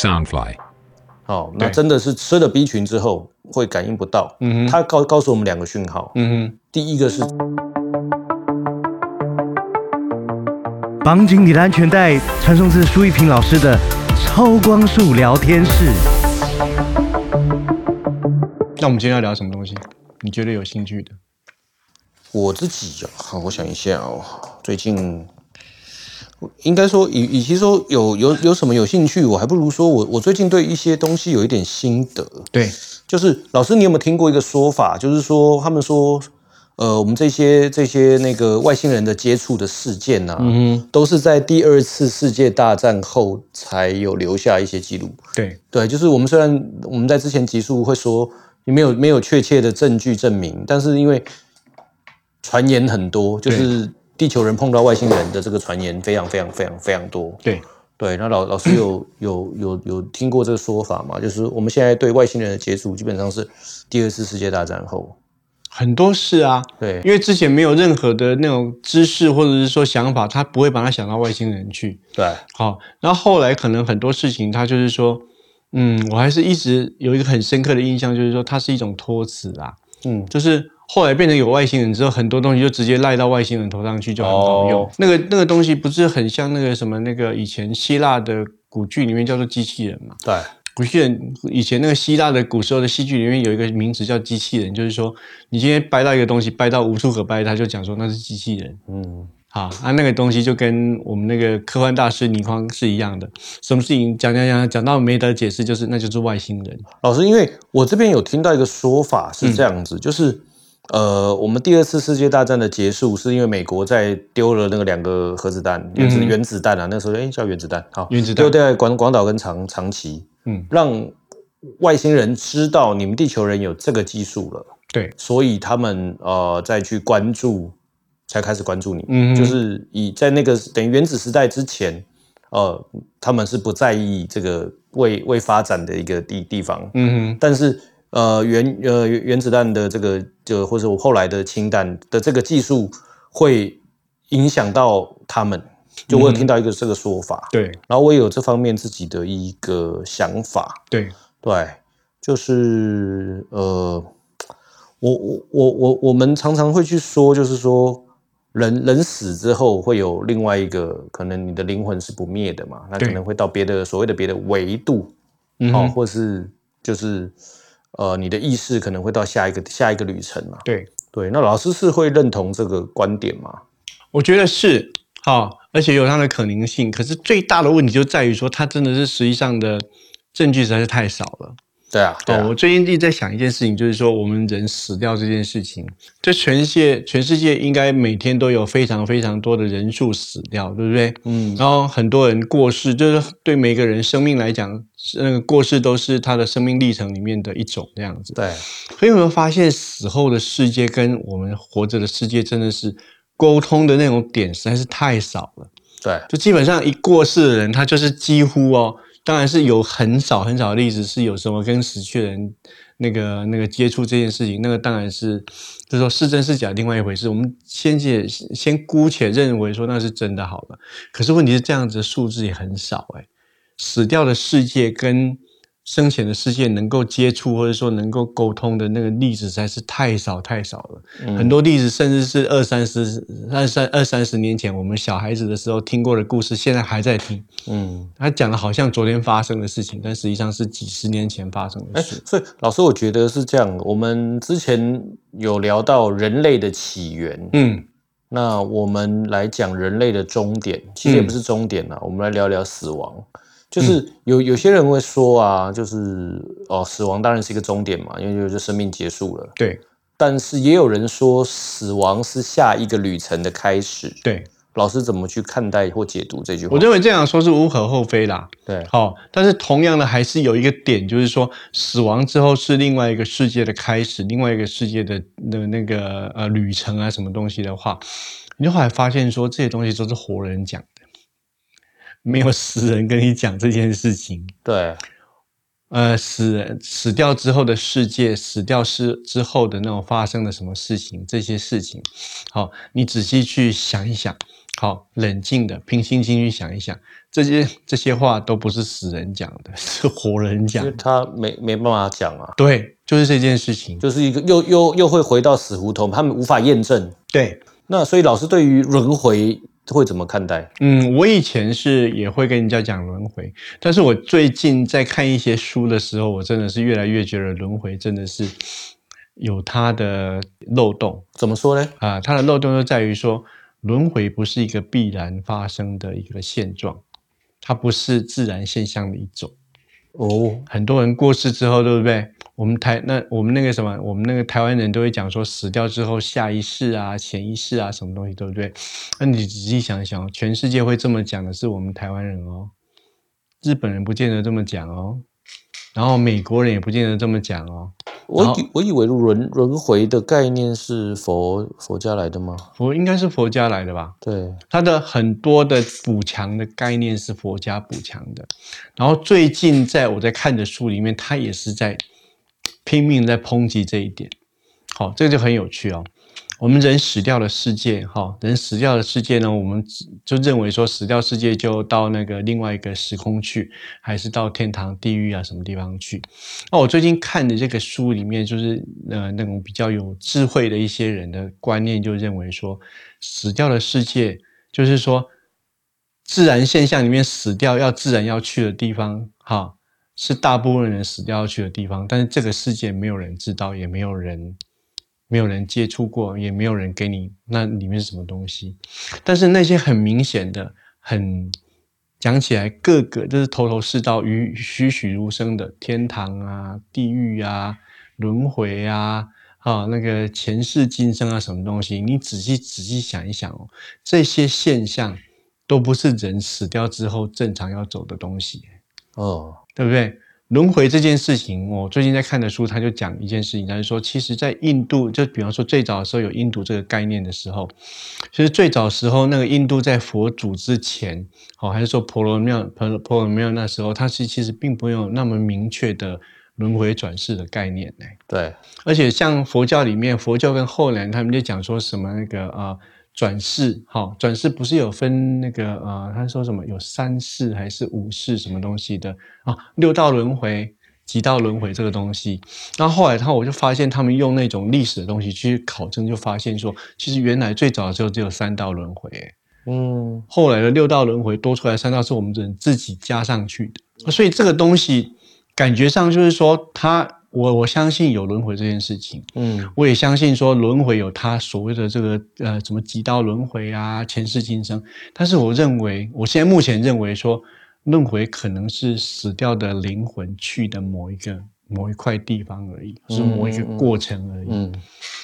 Soundfly。哦，那真的是吃了 B 群之后会感应不到。嗯哼，它告告诉我们两个讯号。嗯哼，第一个是绑紧你的安全带，传送至苏一平老师的超光速聊天室。那我们今天要聊什么东西？你觉得有兴趣的？我自己啊，我想一下哦，最近。应该说，与与其说有有有什么有兴趣，我还不如说我我最近对一些东西有一点心得。对，就是老师，你有没有听过一个说法？就是说，他们说，呃，我们这些这些那个外星人的接触的事件呢，嗯都是在第二次世界大战后才有留下一些记录。对对，就是我们虽然我们在之前集数会说没有没有确切的证据证明，但是因为传言很多，就是。地球人碰到外星人的这个传言非常非常非常非常多。对对，那老老师有有有有听过这个说法吗？就是我们现在对外星人的接触，基本上是第二次世界大战后很多事啊。对，因为之前没有任何的那种知识或者是说想法，他不会把他想到外星人去。对，好，然后后来可能很多事情，他就是说，嗯，我还是一直有一个很深刻的印象，就是说它是一种托词啊。嗯，就是。后来变成有外星人之后，很多东西就直接赖到外星人头上去，就很好用。那个那个东西不是很像那个什么那个以前希腊的古剧里面叫做机器人嘛？对，古戏人以前那个希腊的古时候的戏剧里面有一个名词叫机器人，就是说你今天掰到一个东西，掰到无处可掰，他就讲说那是机器人。嗯，好，啊，那个东西就跟我们那个科幻大师倪匡是一样的，什么事情讲讲讲讲到没得解释，就是那就是外星人。老师，因为我这边有听到一个说法是这样子，就是。呃，我们第二次世界大战的结束是因为美国在丢了那个两个核子弹，原子原子弹啊，那时候哎叫原子弹，好，原子弹。丢在广广岛跟长长崎，嗯，让外星人知道你们地球人有这个技术了，对，所以他们呃再去关注，才开始关注你，嗯，就是以在那个等于原子时代之前，呃，他们是不在意这个未未发展的一个地地方，嗯哼，但是。呃，原呃原子弹的这个就或者我后来的氢弹的这个技术会影响到他们，就我有听到一个这个说法，对，然后我也有这方面自己的一个想法，对。对，就是呃，我我我我我们常常会去说，就是说人人死之后会有另外一个可能，你的灵魂是不灭的嘛，那可能会到别的所谓的别的维度，哦，或是就是。呃，你的意识可能会到下一个下一个旅程嘛？对对，那老师是会认同这个观点吗？我觉得是，好，而且有它的可能性。可是最大的问题就在于说，它真的是实际上的证据实在是太少了。对啊，哦，我最近一直在想一件事情，就是说我们人死掉这件事情，这全世界全世界应该每天都有非常非常多的人数死掉，对不对？嗯，然后很多人过世，就是对每个人生命来讲，那个过世都是他的生命历程里面的一种这样子。对，所以有没有发现死后的世界跟我们活着的世界真的是沟通的那种点实在是太少了？对，就基本上一过世的人，他就是几乎哦。当然是有很少很少的例子，是有什么跟死去的人那个那个接触这件事情，那个当然是就是说是真是假，另外一回事。我们先且先姑且认为说那是真的好了。可是问题是这样子的数字也很少哎，死掉的世界跟。生前的世界能够接触或者说能够沟通的那个例子实在是太少太少了，很多例子甚至是二三十、二三二三十年前我们小孩子的时候听过的故事，现在还在听。嗯，他讲的好像昨天发生的事情，但实际上是几十年前发生的事。所以老师，我觉得是这样。我们之前有聊到人类的起源，嗯，那我们来讲人类的终点，其实也不是终点了。我们来聊聊死亡。就是有有些人会说啊，就是哦，死亡当然是一个终点嘛，因为就就生命结束了。对，但是也有人说死亡是下一个旅程的开始。对，老师怎么去看待或解读这句话？我认为这样说是无可厚非啦。对，好，但是同样的还是有一个点，就是说死亡之后是另外一个世界的开始，另外一个世界的的那个呃旅程啊，什么东西的话，你就后来发现说这些东西都是活人讲。没有死人跟你讲这件事情，对，呃，死人死掉之后的世界，死掉是之后的那种发生的什么事情，这些事情，好，你仔细去想一想，好，冷静的、平心静气想一想，这些这些话都不是死人讲的，是活人讲因为。他没没办法讲啊，对，就是这件事情。就是一个又又又会回到死胡同，他们无法验证。对，那所以老师对于轮回会怎么看待？嗯，我以前是也会跟人家讲轮回，但是我最近在看一些书的时候，我真的是越来越觉得轮回真的是有它的漏洞怎么说呢？啊，它的漏洞就在于说，轮回不是一个必然发生的一个现状，它不是自然现象的一种。哦，很多人过世之后，对不对？我们台那我们那个什么，我们那个台湾人都会讲说，死掉之后下一世啊、前一世啊，什么东西，对不对？那你仔细想想，全世界会这么讲的是我们台湾人哦，日本人不见得这么讲哦，然后美国人也不见得这么讲哦。我以我以为轮轮回的概念是佛佛家来的吗？佛应该是佛家来的吧？对，它的很多的补强的概念是佛家补强的，然后最近在我在看的书里面，他也是在拼命在抨击这一点。好，这个就很有趣哦。我们人死掉的世界，哈，人死掉的世界呢，我们就认为说死掉世界就到那个另外一个时空去，还是到天堂、地狱啊什么地方去？那我最近看的这个书里面，就是呃那种比较有智慧的一些人的观念，就认为说，死掉的世界就是说自然现象里面死掉要自然要去的地方，哈，是大部分人死掉要去的地方，但是这个世界没有人知道，也没有人没有人接触过，也没有人给你那里面是什么东西。但是那些很明显的、很讲起来各个就是头头是道、栩栩栩如生的天堂啊、地狱啊、轮回啊。啊，那个前世今生啊，什么东西？你仔细仔细想一想哦，这些现象都不是人死掉之后正常要走的东西。哦，对不对？轮回这件事情，我最近在看的书，他就讲一件事情，他就说，其实，在印度，就比方说最早的时候有印度这个概念的时候，其实最早时候那个印度在佛祖之前，哦，还是说婆罗庙婆婆罗庙那时候，它是其实并没有那么明确的轮回转世的概念呢。对，而且像佛教里面，佛教跟后来他们就讲说什么那个啊、呃转世，哈、转世不是有分那个呃，他说什么有三世还是五世什么东西的啊？六道轮回、几道轮回这个东西。然后后来他我就发现他们用那种历史的东西去考证，就发现说，其实原来最早的时候只有三道轮回，嗯，后来的六道轮回多出来三道是我们人自己加上去的，所以这个东西感觉上就是说，它我我相信有轮回这件事情，嗯，我也相信说轮回有它所谓的这个呃什么几道轮回啊、前世今生，但是我认为，我现在目前认为说轮回可能是死掉的灵魂去的某一个某一块地方而已，是某一个过程而已。嗯，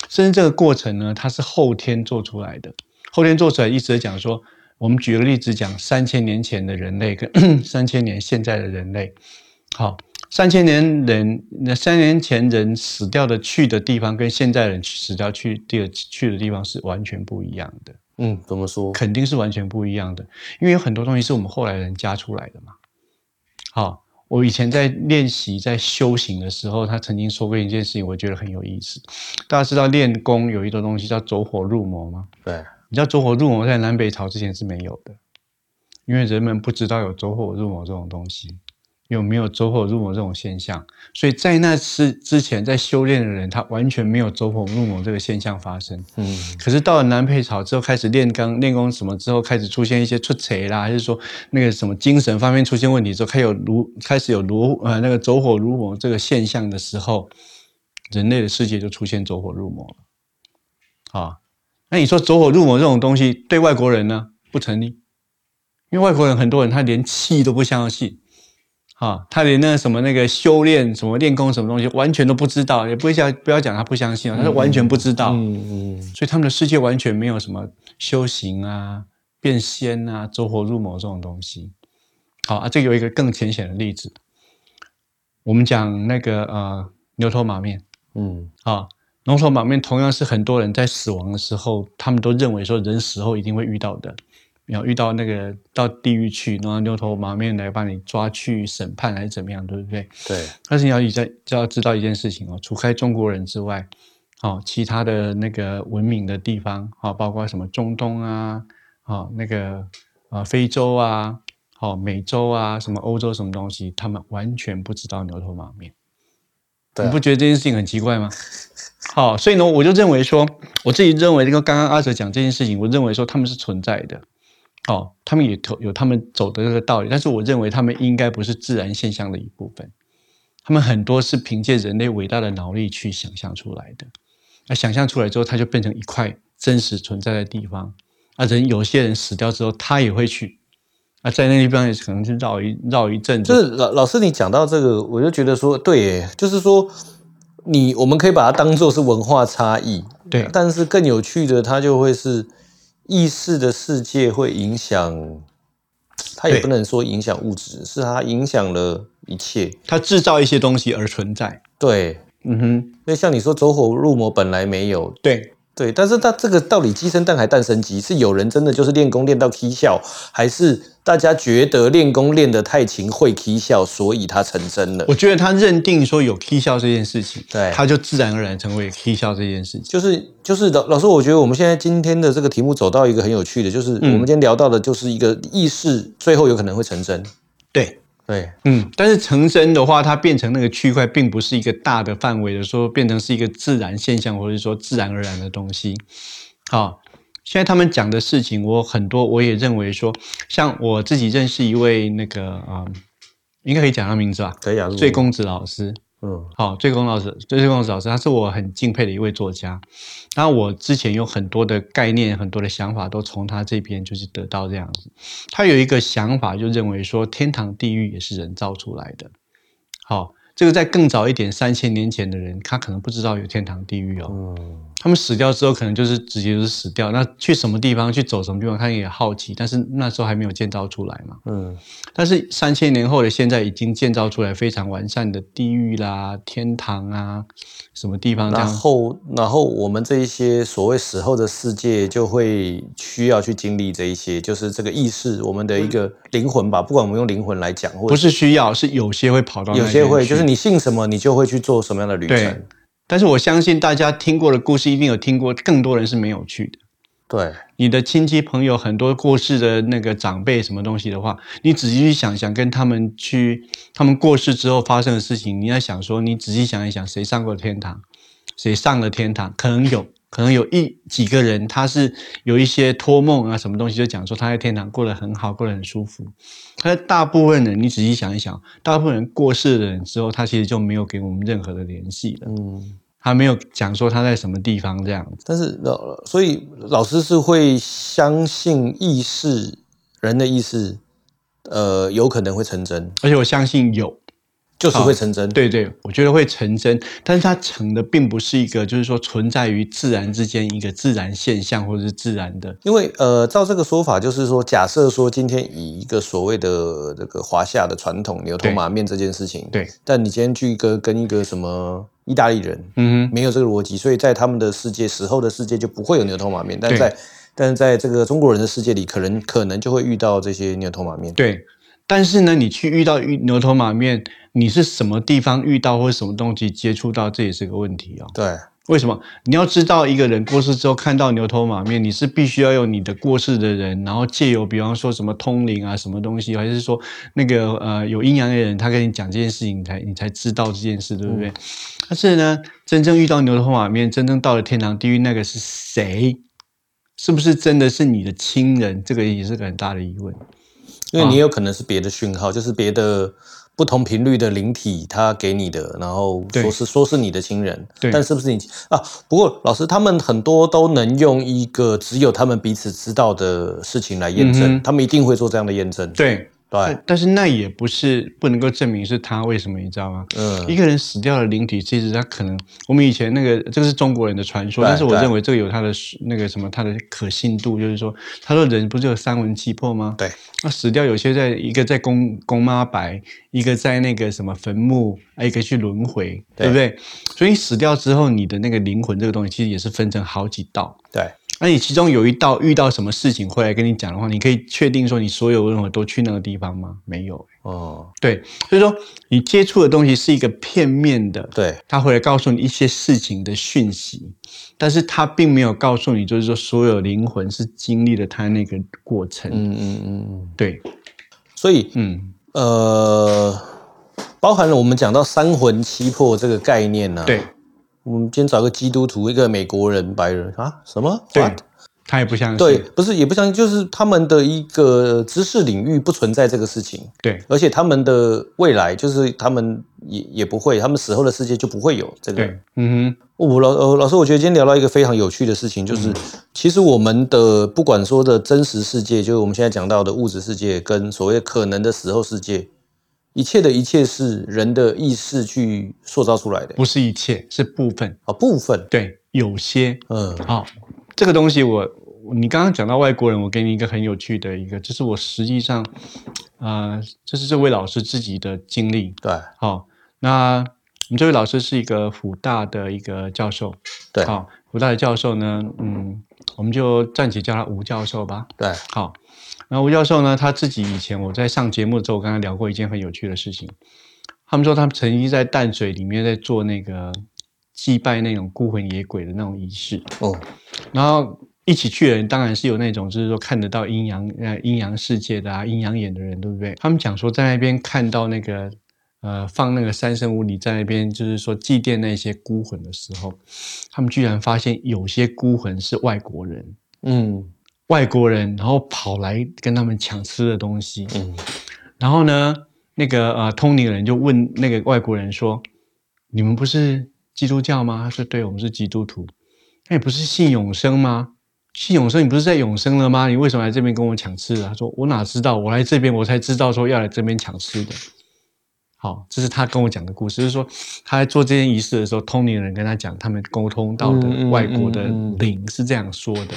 甚至这个过程呢，它是后天做出来的。后天做出来，一直在讲说，我们举个例子讲，三千年前的人类跟 三千年现在的人类，好，三千年人那三年前人死掉的去的地方，跟现在人死掉去地去的地方是完全不一样的，嗯，怎么说？肯定是完全不一样的，因为有很多东西是我们后来人加出来的嘛。好，我以前在练习在修行的时候，他曾经说过一件事情，我觉得很有意思。大家知道练功有一种东西叫走火入魔吗？对，你知道走火入魔在南北朝之前是没有的，因为人们不知道有走火入魔这种东西，有没有走火入魔这种现象，所以在那次之前在修炼的人，他完全没有走火入魔这个现象发生。嗯，可是到了南配朝之后，开始练钢、练功什么之后，开始出现一些出贼啦，还是说那个什么精神方面出现问题之后，开始有如开始有如呃那个走火入魔这个现象的时候，人类的世界就出现走火入魔了。啊，那你说走火入魔这种东西对外国人呢不成立，因为外国人很多人他连气都不相信。啊，他连那个什么那个修炼什么练功什么东西完全都不知道，也不会讲不要讲他不相信啊，他是完全不知道。嗯嗯，所以他们的世界完全没有什么修行啊、变仙啊、走火入魔这种东西。好啊，这有一个更浅显的例子，我们讲那个呃牛头马面嗯，啊，牛头马面同样是很多人在死亡的时候，他们都认为说人死后一定会遇到的，要遇到那个到地狱去，然后牛头马面来把你抓去审判还是怎么样，对不对？对，但是你要你在就要知道一件事情哦，除开中国人之外，哦，其他的那个文明的地方，哦，包括什么中东啊，哦，那个啊，非洲啊，好，美洲啊，什么欧洲什么东西，他们完全不知道牛头马面。你不觉得这件事情很奇怪吗？好，所以呢，我就认为说，我自己认为这个刚刚阿哲讲这件事情，我认为说他们是存在的。哦，他们也有有他们走的这个道理，但是我认为他们应该不是自然现象的一部分，他们很多是凭借人类伟大的脑力去想象出来的。那想象出来之后，它就变成一块真实存在的地方。啊，人有些人死掉之后，他也会去啊，在那地方也可能去绕一绕一阵子。就是老老师，你讲到这个，我就觉得说，对，就是说，你我们可以把它当做是文化差异，对，但是更有趣的，它就会是。意识的世界会影响，它也不能说影响物质，是它影响了一切。它制造一些东西而存在。对，嗯哼。那像你说走火入魔本来没有。对。对，但是他这个到底鸡生蛋还蛋生鸡？是有人真的就是练功练到踢笑，还是大家觉得练功练得太勤会踢笑，所以他成真了？我觉得他认定说有踢笑这件事情，对，他就自然而然成为踢笑这件事情。就是就是老老师，我觉得我们现在今天的这个题目走到一个很有趣的，就是我们今天聊到的就是一个意识，最后有可能会成真。对。对，嗯，但是成真的话，它变成那个区块，并不是一个大的范围的，说变成是一个自然现象，或者说自然而然的东西。好，现在他们讲的事情，我很多我也认为说，像我自己认识一位那个啊，应该可以讲他名字吧？可以啊，醉公子老师。嗯，好，醉公老师，醉公子老师，他是我很敬佩的一位作家。然后我之前有很多的概念、很多的想法，都从他这边就是得到这样子。他有一个想法，就认为说天堂、地狱也是人造出来的。好。这个在更早一点，三千年前的人，他可能不知道有天堂地狱哦。他们死掉之后，可能就是直接就是死掉。那去什么地方，去走什么地方，他也好奇。但是那时候还没有建造出来嘛。嗯。但是三千年后的现在，已经建造出来非常完善的地狱啦、天堂啊，什么地方？然后，然后我们这一些所谓死后的世界，就会需要去经历这一些，就是这个意识，我们的一个灵魂吧。不管我们用灵魂来讲，或不是需要，是有些会跑到，有些会就是。你信什么，你就会去做什么样的旅程。但是我相信大家听过的故事，一定有听过，更多人是没有去的。对，你的亲戚朋友很多过世的那个长辈什么东西的话，你仔细去想想，跟他们去，他们过世之后发生的事情，你要想说，你仔细想一想，谁上过天堂，谁上了天堂，可能有。可能有一几个人，他是有一些托梦啊，什么东西就讲说他在天堂过得很好，过得很舒服。他大部分人，你仔细想一想，大部分人过世的人之后，他其实就没有给我们任何的联系了。嗯，他没有讲说他在什么地方这样子。但是老，所以老师是会相信意识，人的意识，呃，有可能会成真，而且我相信有。就是会成真，对对，我觉得会成真，但是它成的并不是一个，就是说存在于自然之间一个自然现象或者是自然的。因为呃，照这个说法，就是说，假设说今天以一个所谓的这个华夏的传统牛头马面这件事情，对，但你今天去一个跟一个什么意大利人，嗯哼，没有这个逻辑，所以在他们的世界死后的世界就不会有牛头马面，但在但是在这个中国人的世界里，可能可能就会遇到这些牛头马面，对。但是呢，你去遇到牛头马面，你是什么地方遇到或者什么东西接触到，这也是个问题哦。对，为什么？你要知道一个人过世之后看到牛头马面，你是必须要有你的过世的人，然后借由比方说什么通灵啊，什么东西，还是说那个呃有阴阳的人，他跟你讲这件事情，你才你才知道这件事，对不对？但是呢，真正遇到牛头马面，真正到了天堂地狱，那个是谁？是不是真的是你的亲人？这个也是个很大的疑问。因为你有可能是别的讯号，就是别的不同频率的灵体，他给你的，然后说是说是你的亲人，但是不是你啊？不过老师他们很多都能用一个只有他们彼此知道的事情来验证，他们一定会做这样的验证。对。对，但是那也不是不能够证明是他，为什么你知道吗？嗯，一个人死掉的灵体，其实他可能我们以前那个这个是中国人的传说，但是我认为这个有他的那个什么他的可信度，就是说他说人不是有三魂七魄吗？对，那死掉有些在一个在公公妈白，一个在那个什么坟墓，一个去轮回，对不对？所以死掉之后，你的那个灵魂这个东西其实也是分成好几道。对。那你其中有一道遇到什么事情会来跟你讲的话，你可以确定说你所有任何都去那个地方吗？没有。哦，对，所以说你接触的东西是一个片面的，对，他回来告诉你一些事情的讯息，但是他并没有告诉你，就是说所有灵魂是经历了他那个过程。嗯嗯嗯嗯，对，所以嗯，呃，包含了我们讲到三魂七魄这个概念呢、对，我们今天找个基督徒，一个美国人、白人啊，什么？对 What？他也不相信。对，不是也不相信，就是他们的一个知识领域不存在这个事情，对而且他们的未来就是他们也也不会，他们死后的世界就不会有这个。对，嗯哼，我老呃老师，我觉得今天聊到一个非常有趣的事情，就是、其实我们的不管说的真实世界，就是我们现在讲到的物质世界，跟所谓可能的死后世界，一切的一切是人的意识去塑造出来的不是一切，是部分。啊部分，对，有些嗯好、这个东西我你刚刚讲到外国人，我给你一个很有趣的一个，这是我实际上，呃，这是这位老师自己的经历。对好、那我们这位老师是一个辅大的一个教授。对好、辅大的教授呢，嗯，我们就暂且叫他吴教授吧。对，好，然后吴教授呢，他自己以前我在上节目的时候，我跟他聊过一件很有趣的事情。他们说他们曾经在淡水里面在做那个祭拜那种孤魂野鬼的那种仪式，哦然后一起去的人当然是有那种就是说看得到阴阳呃阴阳世界的啊阴阳眼的人，对不对？他们讲说在那边看到那个呃放那个三圣屋里在那边就是说祭奠那些孤魂的时候，他们居然发现有些孤魂是外国人。嗯外国人，然后跑来跟他们抢吃的东西。嗯然后呢，那个呃，通灵人就问那个外国人说：“你们不是基督教吗？”他说：“对，我们是基督徒。”那你不是信永生吗？信永生，你不是在永生了吗？你为什么来这边跟我抢吃的？他说：“我哪知道，我来这边我才知道说要来这边抢吃的。”好，这是他跟我讲的故事，就是说他在做这件仪式的时候，通灵人跟他讲，他们沟通到的外国的灵是这样说的。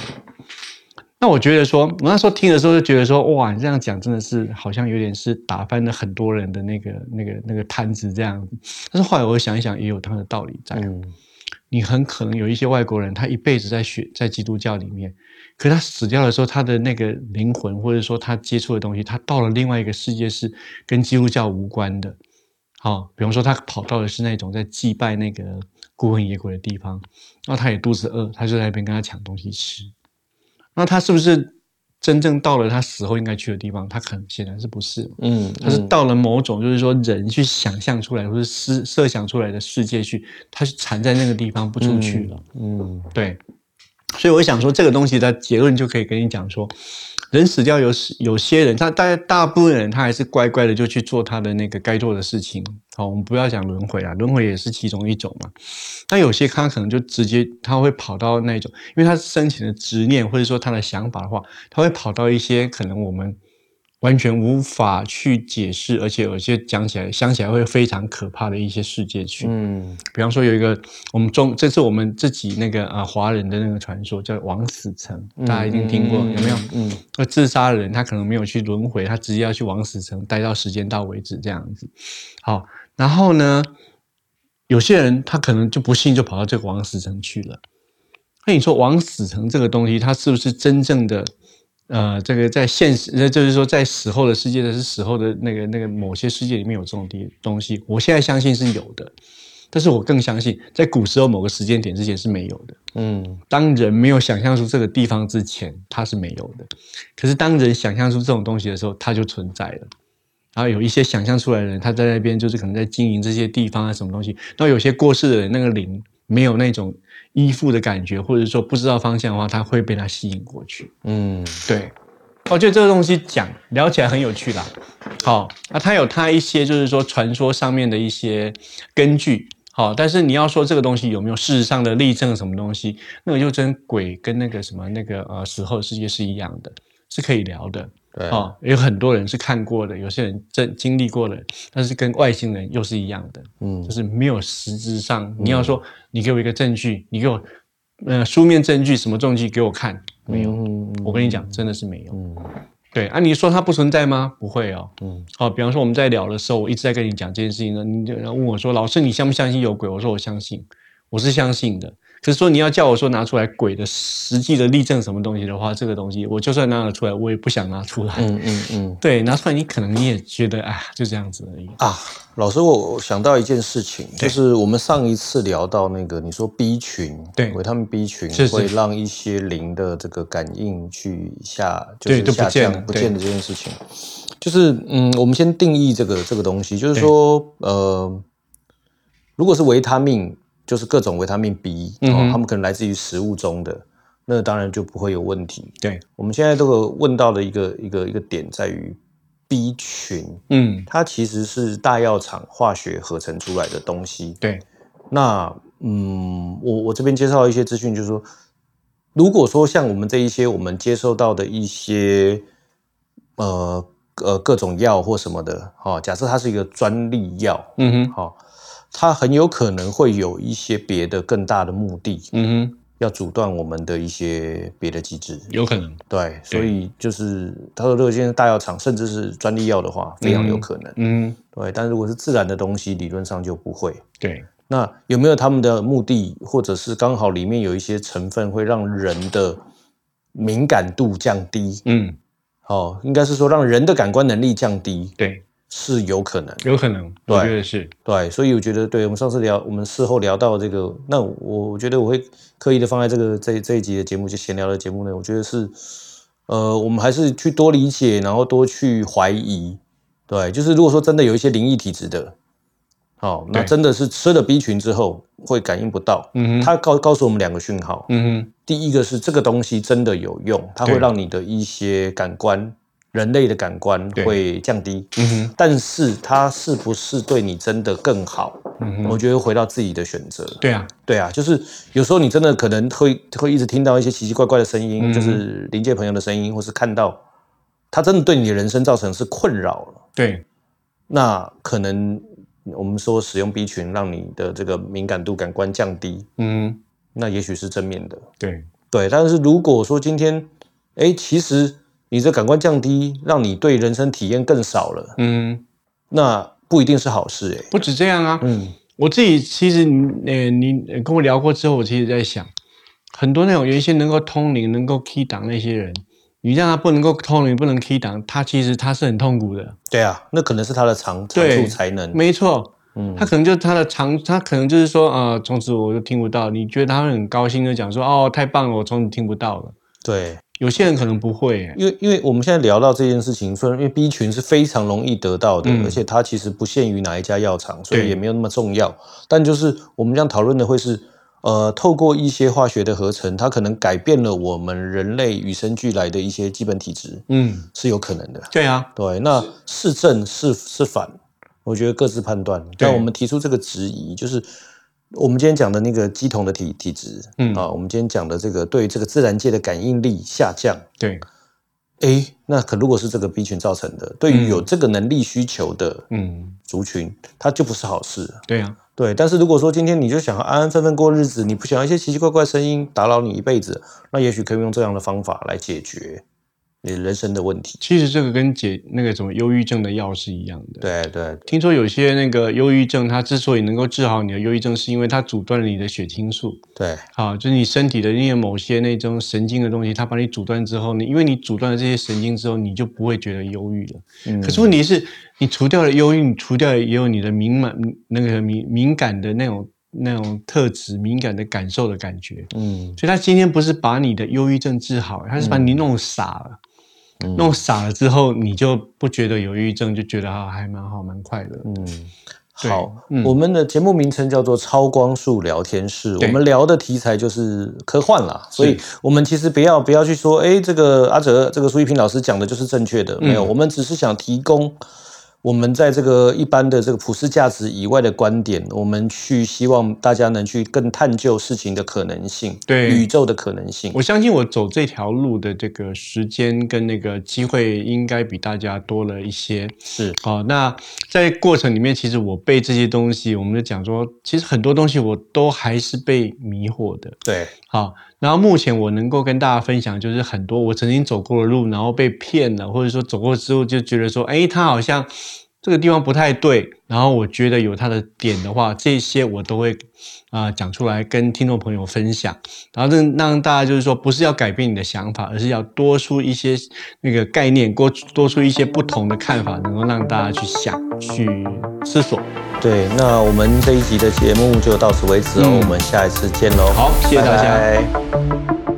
那我觉得说，我那时候听的时候就觉得说，哇，你这样讲真的是好像有点是打翻了很多人的那个、那个、那个摊子这样子。但是后来我想一想，也有他的道理在。嗯你很可能有一些外国人，他一辈子在学在基督教里面，可是他死掉的时候，他的那个灵魂或者说他接触的东西，他到了另外一个世界是跟基督教无关的。好、比方说他跑到的是那种在祭拜那个孤魂野鬼的地方，然后他也肚子饿，他就在那边跟他抢东西吃。那他是不是真正到了他死后应该去的地方？他可能显然是不是嘛。嗯，他是到了某种，就是说人去想象出来或者思设想出来的世界去，他是缠在那个地方不出去了。嗯对，所以我想说，这个东西的结论就可以跟你讲说，人死掉有有些人，他大大部分人他还是乖乖的就去做他的那个该做的事情。好，我们不要讲轮回啊，轮回也是其中一种嘛。但有些他可能就直接他会跑到那种，因为他生前的执念或者说他的想法的话，他会跑到一些可能我们完全无法去解释，而且有些讲起来想起来会非常可怕的一些世界去。嗯比方说有一个我们中，这是我们自己那个啊华人的那个传说，叫枉死城，大家一定听过，有没有？嗯那自杀的人他可能没有去轮回，他直接要去枉死城待到时间到为止这样子。好，然后呢，有些人他可能就不幸就跑到这个枉死城去了。那你说枉死城这个东西，它是不是真正的？呃，这个在现实，那就是说在死后的世界的是死后的那个那个某些世界里面有这种地东西，我现在相信是有的，但是我更相信在古时候某个时间点之前是没有的。嗯当人没有想象出这个地方之前，它是没有的。可是当人想象出这种东西的时候，它就存在了。然后有一些想象出来的人，他在那边就是可能在经营这些地方啊什么东西。然后有些过世的人，那个灵没有那种依附的感觉，或者说不知道方向的话，他会被他吸引过去。嗯对，我觉得这个东西讲聊起来很有趣啦。好，那它有它一些就是说传说上面的一些根据。好，但是你要说这个东西有没有事实上的例证什么东西，那个就跟鬼跟那个什么那个呃死后世界是一样的，是可以聊的。对哦，有很多人是看过的，有些人正经历过的，但是跟外星人又是一样的。嗯就是没有实质上，你要说你给我一个证据，你给我呃书面证据，什么证据给我看？没有，嗯我跟你讲，真的是没有。嗯对啊，你说它不存在吗？不会哦。嗯好、比方说我们在聊的时候，我一直在跟你讲这件事情呢，你就问我说：“老师，你相不相信有鬼？”我说：“我相信，我是相信的。可是说你要叫我说拿出来鬼的实际的例证什么东西的话，这个东西我就算拿得出来，我也不想拿出来。嗯嗯嗯。对，拿出来你可能你也觉得啊，就这样子而已。啊，老师，我我想到一件事情，就是我们上一次聊到那个，你说 B 群，对。维他命 B 群会让一些灵的这个感应去下，就是下降不见的这件事情，就是嗯，我们先定义这个这个东西，就是说呃，如果是维他命，就是各种维他命 B，哦嗯哼，他们可能来自于食物中的，那当然就不会有问题。对，我们现在这个问到的一个一个一个点在于 B 群，嗯，它其实是大药厂化学合成出来的东西。对，那嗯，我我这边介绍一些资讯，就是说，如果说像我们这一些我们接受到的一些呃呃各种药或什么的，哈、假设它是一个专利药，嗯哼，好、它很有可能会有一些别的更大的目的，嗯哼，要阻断我们的一些别的机制。有可能，对，所以就是他说，如果现在大药厂甚至是专利药的话，非常有可能。嗯，对，但如果是自然的东西，理论上就不会。对，那有没有他们的目的，或者是刚好里面有一些成分会让人的敏感度降低？嗯，哦，应该是说让人的感官能力降低对，是有可能。有可能，对。我觉得是，对，所以我觉得，对我们上次聊，我们事后聊到这个，那我我觉得我会刻意的放在这个这这一集的节目，就闲聊的节目呢，我觉得是，呃，我们还是去多理解，然后多去怀疑，对，就是如果说真的有一些灵异体质的，好、那真的是吃了 B 群之后会感应不到，嗯哼，它告告诉我们两个讯号，嗯哼，第一个是这个东西真的有用，它会让你的一些感官，人类的感官对会降低，嗯哼，但是它是不是对你真的更好？嗯哼，我觉得回到自己的选择。对啊，对啊，就是有时候你真的可能会会一直听到一些奇奇怪怪的声音，嗯就是临界朋友的声音，或是看到他真的对你的人生造成是困扰了。对，那可能我们说使用 B 群让你的这个敏感度感官降低，嗯，那也许是正面的。对，对，但是如果说今天，哎，其实你的感官降低，让你对人生体验更少了，嗯，那不一定是好事、诶不止这样啊，嗯，我自己其实你呃你呃跟我聊过之后，我其实在想，很多那种原先能够通灵、能够 key 档那些人，你让他不能够通灵、不能 key 档，他其实他是很痛苦的。对啊，那可能是他的长长处才能。没错，嗯他可能就是他的长，他可能就是说，呃，从此我就听不到。你觉得他会很高兴的讲说，哦，太棒了，我从此听不到了。对，有些人可能不会、欸，因为因为我们现在聊到这件事情，虽然因为 B 群是非常容易得到的，嗯而且它其实不限于哪一家药厂，所以也没有那么重要。但就是我们这样讨论的会是，呃，透过一些化学的合成，它可能改变了我们人类与生俱来的一些基本体质，嗯，是有可能的。对啊，对，那是正是是反，我觉得各自判断。但我们提出这个质疑，就是我们今天讲的那个鸡同的体体质，嗯。啊，我们今天讲的这个对这个自然界的感应力下降。对，哎，那可如果是这个 B 群造成的，对于有这个能力需求的嗯，族群，它就不是好事。对啊，对，但是如果说今天你就想要安安分分过日子，你不想要一些奇奇怪怪声音打扰你一辈子，那也许可以用这样的方法来解决你人生的问题。其实这个跟解那个什么忧郁症的药是一样的。对对听说有些那个忧郁症，它之所以能够治好你的忧郁症，是因为它阻断了你的血清素。对，啊，就是你身体的那些某些那种神经的东西，它把你阻断之后，呢因为你阻断了这些神经之后，你就不会觉得忧郁了。嗯可是问题是，你除掉了忧郁，你除掉也有你的敏感那个敏敏感的那种那种特质、敏感的感受的感觉。嗯所以他今天不是把你的忧郁症治好，他是把你弄傻了。嗯。弄傻了之后，你就不觉得有抑郁症，就觉得啊还蛮好，蛮快乐。嗯，好，嗯。我们的节目名称叫做超光速聊天室，我对们聊的题材就是科幻啦，所以我们其实不要不要去说，哎，这个阿哲这个苏一平老师讲的就是正确的，没有，嗯。我们只是想提供。我们在这个一般的这个普世价值以外的观点，我们去希望大家能去更探究事情的可能性，对宇宙的可能性。我相信我走这条路的这个时间跟那个机会，应该比大家多了一些。是，好，那在过程里面，其实我背这些东西，我们就讲说，其实很多东西我都还是被迷惑的。对，好，然后目前我能够跟大家分享，就是很多我曾经走过的路，然后被骗了，或者说走过之后就觉得说，哎，他好像这个地方不太对，然后我觉得有它的点的话，这些我都会啊讲出来跟听众朋友分享，然后让让大家就是说，不是要改变你的想法，而是要多出一些那个概念，多多出一些不同的看法，能够让大家去想、去思索。对，那我们这一集的节目就到此为止哦，我们下一次见喽。好，谢谢大家。拜拜